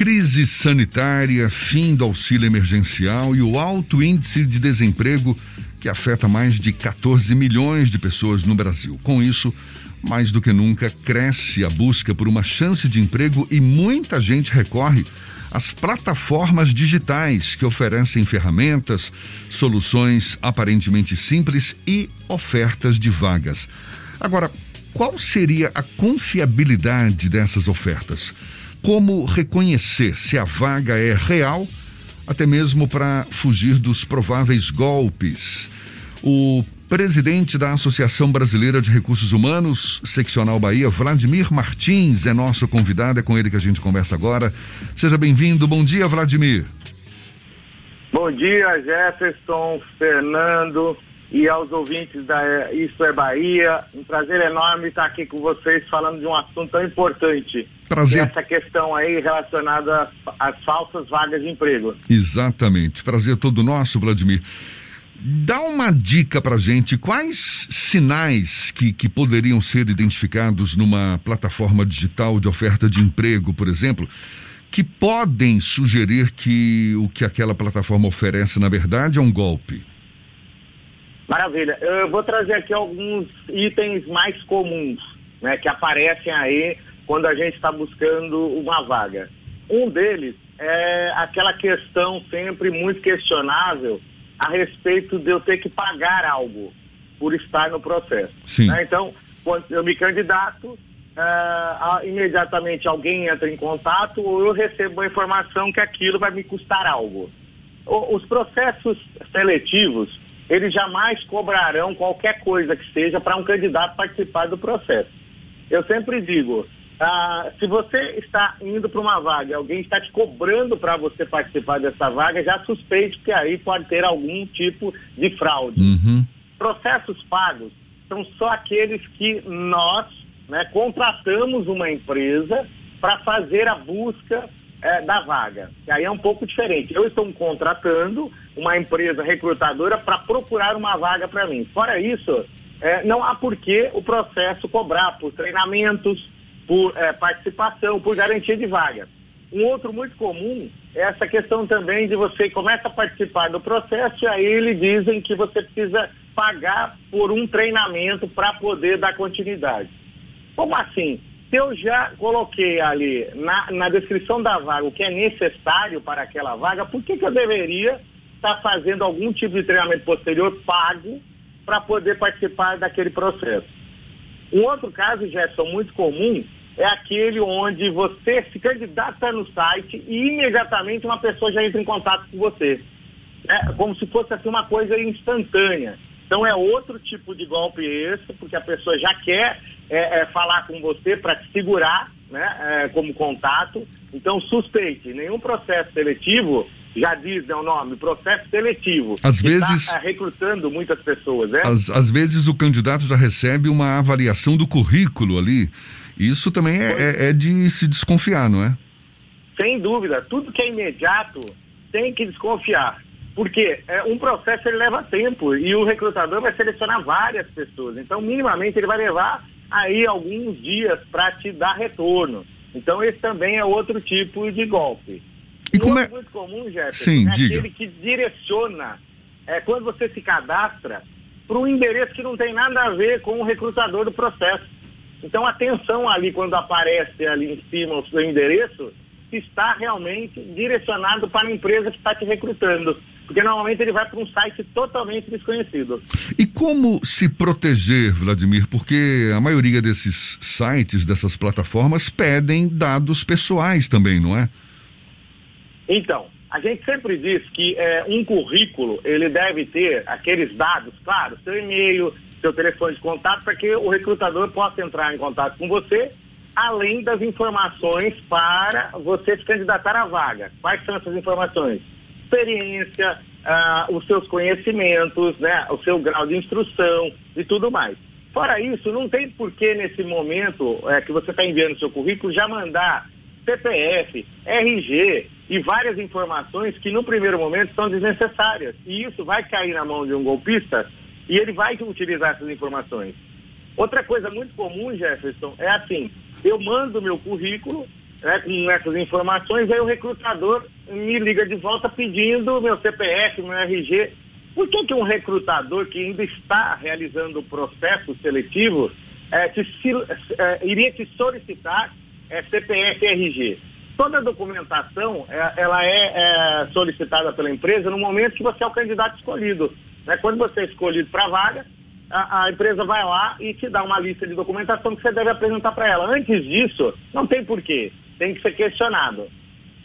Crise sanitária, fim do auxílio emergencial e o alto índice de desemprego que afeta mais de 14 milhões de pessoas no Brasil. Com isso, mais do que nunca, cresce a busca por uma chance de emprego e muita gente recorre às plataformas digitais que oferecem ferramentas, soluções aparentemente simples e ofertas de vagas. Agora, qual seria a confiabilidade dessas ofertas? Como reconhecer se a vaga é real, até mesmo para fugir dos prováveis golpes? O presidente da Associação Brasileira de Recursos Humanos, Seccional Bahia, Vladimir Martins, é nosso convidado, é com ele que a gente conversa agora. Seja bem-vindo. Bom dia, Vladimir. Bom dia, Jefferson, Fernando e aos ouvintes da Isso é Bahia. Um prazer enorme estar aqui com vocês falando de um assunto tão importante. Prazer. Essa questão aí relacionada às, às falsas vagas de emprego. Exatamente. Prazer todo nosso, Vladimir. Dá uma dica pra gente, quais sinais que, que poderiam ser identificados numa plataforma digital de oferta de emprego, por exemplo, que podem sugerir que o que aquela plataforma oferece, na verdade, é um golpe? Maravilha. Eu vou trazer aqui alguns itens mais comuns, né, que aparecem aí quando a gente está buscando uma vaga. Um deles é aquela questão sempre muito questionável a respeito de eu ter que pagar algo por estar no processo. Né? Então, quando eu me candidato, uh, imediatamente alguém entra em contato ou eu recebo a informação que aquilo vai me custar algo. O, os processos seletivos, eles jamais cobrarão qualquer coisa que seja para um candidato participar do processo. Eu sempre digo, ah, se você está indo para uma vaga, alguém está te cobrando para você participar dessa vaga, já suspeite que aí pode ter algum tipo de fraude. Uhum. Processos pagos são só aqueles que nós né, contratamos uma empresa para fazer a busca é, da vaga. E aí é um pouco diferente. Eu estou contratando uma empresa recrutadora para procurar uma vaga para mim. Fora isso, é, não há por que o processo cobrar por treinamentos, por é, participação, por garantia de vaga. Um outro muito comum é essa questão também de você começa a participar do processo e aí eles dizem que você precisa pagar por um treinamento para poder dar continuidade. Como assim? Se eu já coloquei ali na, na descrição da vaga o que é necessário para aquela vaga, por que, que eu deveria estar tá fazendo algum tipo de treinamento posterior pago para poder participar daquele processo? Um outro caso, Gerson, muito comum, é aquele onde você se candidata no site e imediatamente uma pessoa já entra em contato com você. É como se fosse assim, uma coisa instantânea. Então é outro tipo de golpe esse, porque a pessoa já quer é, é, falar com você para te segurar né, é, como contato. Então, suspeite, nenhum processo seletivo, já diz né, o nome, processo seletivo. Às vezes. Está recrutando muitas pessoas, né? Às, às vezes o candidato já recebe uma avaliação do currículo ali. Isso também é, é, é de se desconfiar, não é? Sem dúvida. Tudo que é imediato tem que desconfiar. Porque é, um processo ele leva tempo e o recrutador vai selecionar várias pessoas. Então, minimamente, ele vai levar aí alguns dias para te dar retorno. Então esse também é outro tipo de golpe. E como é muito comum, Jefferson, Sim, é diga. aquele que direciona é quando você se cadastra para um endereço que não tem nada a ver com o recrutador do processo. Então atenção ali quando aparece ali em cima o seu endereço, está realmente direcionado para a empresa que está te recrutando porque normalmente ele vai para um site totalmente desconhecido. E como se proteger, Vladimir? Porque a maioria desses sites, dessas plataformas, pedem dados pessoais também, não é? Então, a gente sempre diz que é, um currículo ele deve ter aqueles dados, claro, seu e-mail, seu telefone de contato, para que o recrutador possa entrar em contato com você, além das informações para você se candidatar à vaga. Quais são essas informações? experiência, uh, os seus conhecimentos, né, o seu grau de instrução e tudo mais. Fora isso, não tem porquê nesse momento é, que você está enviando seu currículo já mandar CPF, RG e várias informações que no primeiro momento são desnecessárias. E isso vai cair na mão de um golpista e ele vai utilizar essas informações. Outra coisa muito comum, Jefferson, é assim, eu mando meu currículo né, com essas informações, aí o recrutador me liga de volta pedindo meu CPF, meu RG. Por que, que um recrutador que ainda está realizando o processo seletivo é, é, iria te solicitar é, CPF RG? Toda a documentação é, ela é, é, solicitada pela empresa no momento que você é o candidato escolhido. Né? Quando você é escolhido para a vaga, a, empresa vai lá e te dá uma lista de documentação que você deve apresentar para ela. Antes disso, não tem porquê, tem que ser questionado.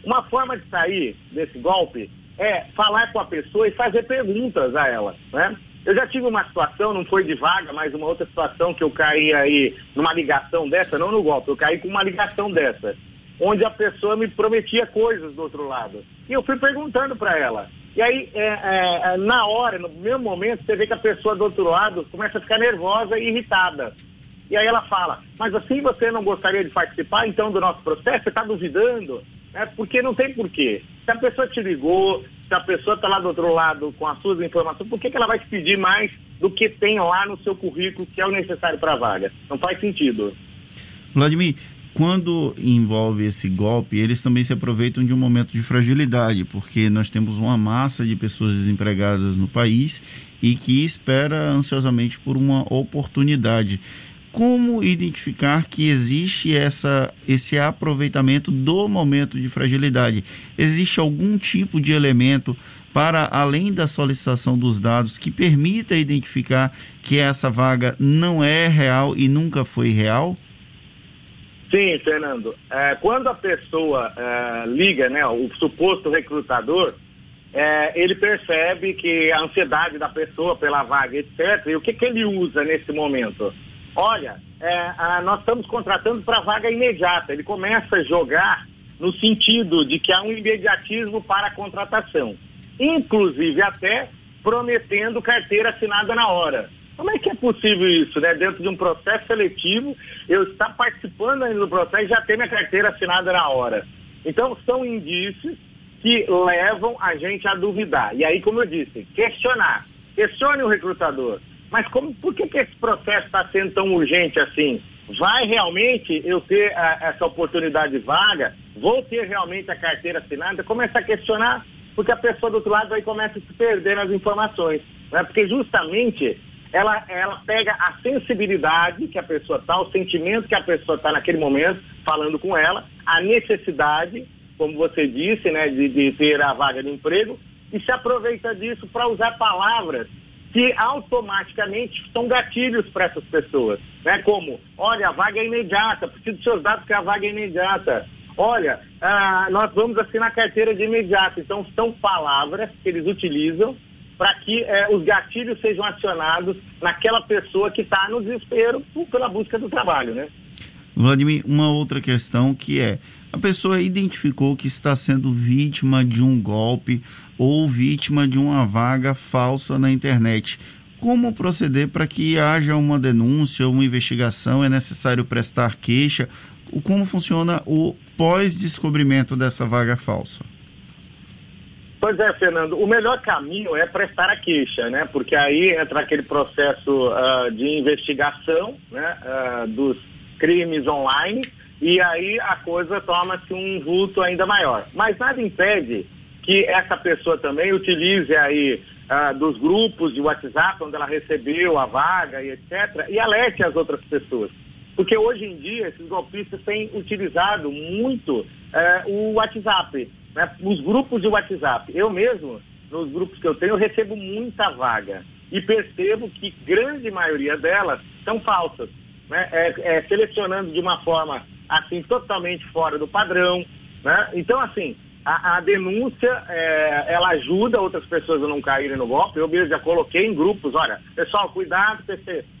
Uma forma de sair desse golpe é falar com a pessoa e fazer perguntas a ela, né? Eu já tive uma situação, não foi de vaga, mas uma outra situação que eu caí aí numa ligação dessa, não no golpe, eu caí com uma ligação dessa, onde a pessoa me prometia coisas do outro lado. E eu fui perguntando para ela, e aí, é, é, é, na hora, no mesmo momento, você vê que a pessoa do outro lado começa a ficar nervosa e irritada. E aí ela fala, mas assim você não gostaria de participar então do nosso processo? Você está duvidando? É, porque não tem porquê. Se a pessoa te ligou, se a pessoa está lá do outro lado com as suas informações, por que, que ela vai te pedir mais do que tem lá no seu currículo que é o necessário para a vaga? Não faz sentido. Vladimir, quando envolve esse golpe, eles também se aproveitam de um momento de fragilidade, porque nós temos uma massa de pessoas desempregadas no país e que espera ansiosamente por uma oportunidade. Como identificar que existe essa, esse aproveitamento do momento de fragilidade? Existe algum tipo de elemento para além da solicitação dos dados que permita identificar que essa vaga não é real e nunca foi real? Sim, Fernando. É, quando a pessoa é, liga, né, o suposto recrutador, é, ele percebe que a ansiedade da pessoa pela vaga, etc. E o que, que ele usa nesse momento? Olha, é, a, nós estamos contratando para vaga imediata. Ele começa a jogar no sentido de que há um imediatismo para a contratação. Inclusive até prometendo carteira assinada na hora. Como é que é possível isso, né? Dentro de um processo seletivo, eu estar participando ainda do processo e já ter minha carteira assinada na hora. Então, são indícios que levam a gente a duvidar. E aí, como eu disse, questionar. Questione o recrutador. Mas como, por que, que esse processo está sendo tão urgente assim? Vai realmente eu ter a, ah, essa oportunidade vaga? Vou ter realmente a carteira assinada? Começa a questionar, porque a pessoa do outro lado aí começa a se perder nas informações. Né? Porque justamente ela, ela pega a sensibilidade que a pessoa está, o sentimento que a pessoa está naquele momento, falando com ela, a necessidade, como você disse, né, de, de ter a vaga de emprego, e se aproveita disso para usar palavras que automaticamente são gatilhos para essas pessoas, né? Como, olha, a vaga é imediata, preciso dos seus dados que a vaga é imediata. Olha, ah, nós vamos assinar carteira de imediato. Então, são palavras que eles utilizam para que eh, os gatilhos sejam acionados naquela pessoa que está no desespero pela busca do trabalho, né? Vladimir, uma outra questão que é, a pessoa identificou que está sendo vítima de um golpe ou vítima de uma vaga falsa na internet. Como proceder para que haja uma denúncia, uma investigação? É necessário prestar queixa? Como funciona o pós-descobrimento dessa vaga falsa? Pois é, Fernando, o melhor caminho é prestar a queixa, né? Porque aí entra aquele processo uh, de investigação né? Uh, dos crimes online e aí a coisa toma-se um vulto ainda maior. Mas nada impede que essa pessoa também utilize aí uh, dos grupos de WhatsApp onde ela recebeu a vaga e etc. e alerte as outras pessoas. Porque hoje em dia esses golpistas têm utilizado muito o WhatsApp né, os grupos de WhatsApp. Eu mesmo, nos grupos que eu tenho, eu recebo muita vaga e percebo que grande maioria delas são falsas, né, é, é, selecionando de uma forma assim totalmente fora do padrão, né? Então assim a, a denúncia é, ela ajuda outras pessoas a não caírem no golpe. Eu mesmo já coloquei em grupos, olha, pessoal, cuidado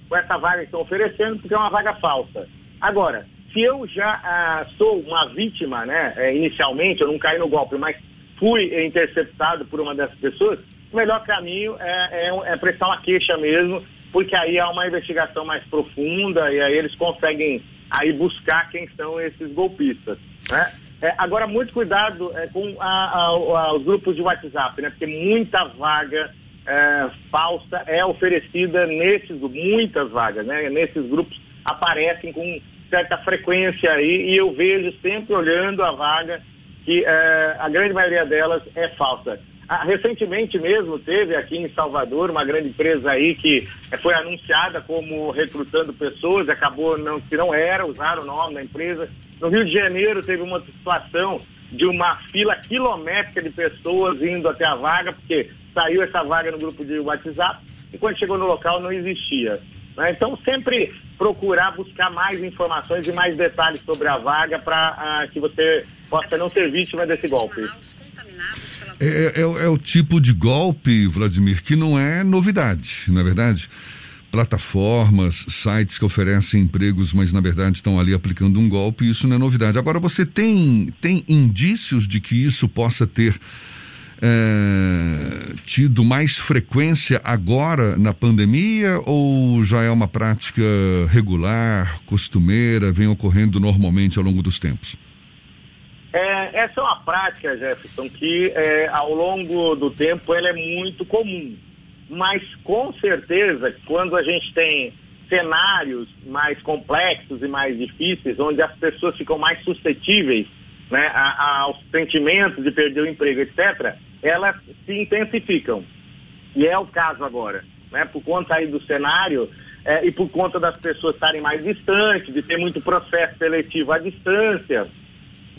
com essa vaga que estão oferecendo porque é uma vaga falsa. Agora, se eu já ah, sou uma vítima, né, é, inicialmente, eu não caí no golpe, mas fui interceptado por uma dessas pessoas, o melhor caminho é, é, é prestar uma queixa mesmo, porque aí há uma investigação mais profunda e aí eles conseguem aí buscar quem são esses golpistas, né? É, agora, muito cuidado é, com a, a, a, os grupos de WhatsApp, né? Porque muita vaga é, falsa é oferecida nesses, muitas vagas, né? Nesses grupos aparecem com certa frequência aí e eu vejo sempre olhando a vaga que é, a grande maioria delas é falsa. Ah, recentemente mesmo teve aqui em Salvador uma grande empresa aí que foi anunciada como recrutando pessoas, acabou não, que não era, usaram o nome da empresa. No Rio de Janeiro teve uma situação de uma fila quilométrica de pessoas indo até a vaga, porque saiu essa vaga no grupo de WhatsApp e quando chegou no local não existia. Né? Então sempre procurar buscar mais informações e mais detalhes sobre a vaga para ah, que você possa não ser vítima desse golpe. É, é, é, o tipo de golpe, Vladimir, que não é novidade, não é verdade? Plataformas, sites que oferecem empregos, mas na verdade estão ali aplicando um golpe, isso não é novidade. Agora, você tem, tem indícios de que isso possa ter é, tido mais frequência agora na pandemia ou já é uma prática regular, costumeira, vem ocorrendo normalmente ao longo dos tempos? É, essa é uma prática, Jefferson, que é, ao longo do tempo ela é muito comum. Mas com certeza, quando a gente tem cenários mais complexos e mais difíceis, onde as pessoas ficam mais suscetíveis né, aos sentimentos de perder o emprego, etc., elas se intensificam. E é o caso agora. Né, por conta aí do cenário é, e por conta das pessoas estarem mais distantes, de ter muito processo seletivo à distância,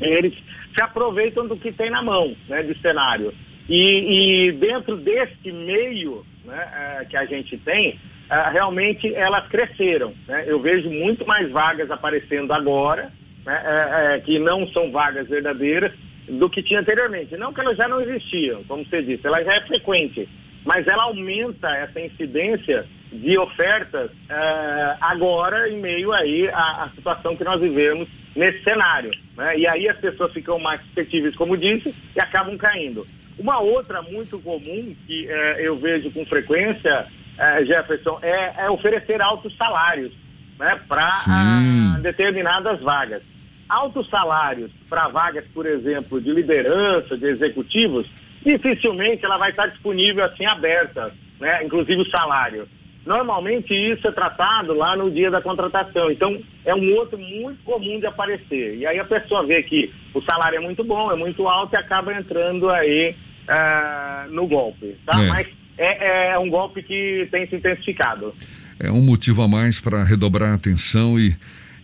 eles se aproveitam do que tem na mão, né, de cenário. E, e dentro deste meio né, é, que a gente tem, é, realmente elas cresceram. Né? Eu vejo muito mais vagas aparecendo agora, né, que não são vagas verdadeiras, do que tinha anteriormente. Não que elas já não existiam, como você disse, ela já é frequente, mas ela aumenta essa incidência de ofertas uh, agora em meio aí à, à, situação que nós vivemos nesse cenário. Né? E aí as pessoas ficam mais suscetíveis, como disse, e acabam caindo. Uma outra muito comum que uh, eu vejo com frequência, uh, Jefferson, é, é, oferecer altos salários né, para determinadas vagas. Altos salários para vagas, por exemplo, de liderança, de executivos, dificilmente ela vai estar disponível assim aberta, né? inclusive o salário. Normalmente isso é tratado lá no dia da contratação. Então, é um outro muito comum de aparecer. E aí a pessoa vê que o salário é muito bom, é muito alto e acaba entrando aí uh, no golpe. Tá? É. Mas é, é um golpe que tem se intensificado. É um motivo a mais para redobrar a atenção e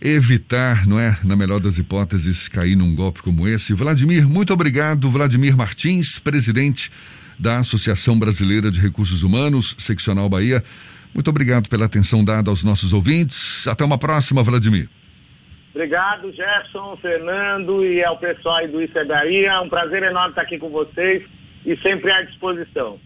evitar, não é, na melhor das hipóteses, cair num golpe como esse. Vladimir, muito obrigado. Vladimir Martins, presidente da Associação Brasileira de Recursos Humanos, Seccional Bahia. Muito obrigado pela atenção dada aos nossos ouvintes. Até uma próxima, Vladimir. Obrigado, Jefferson, Fernando e ao pessoal aí do Bahia. É um prazer enorme estar aqui com vocês e sempre à disposição.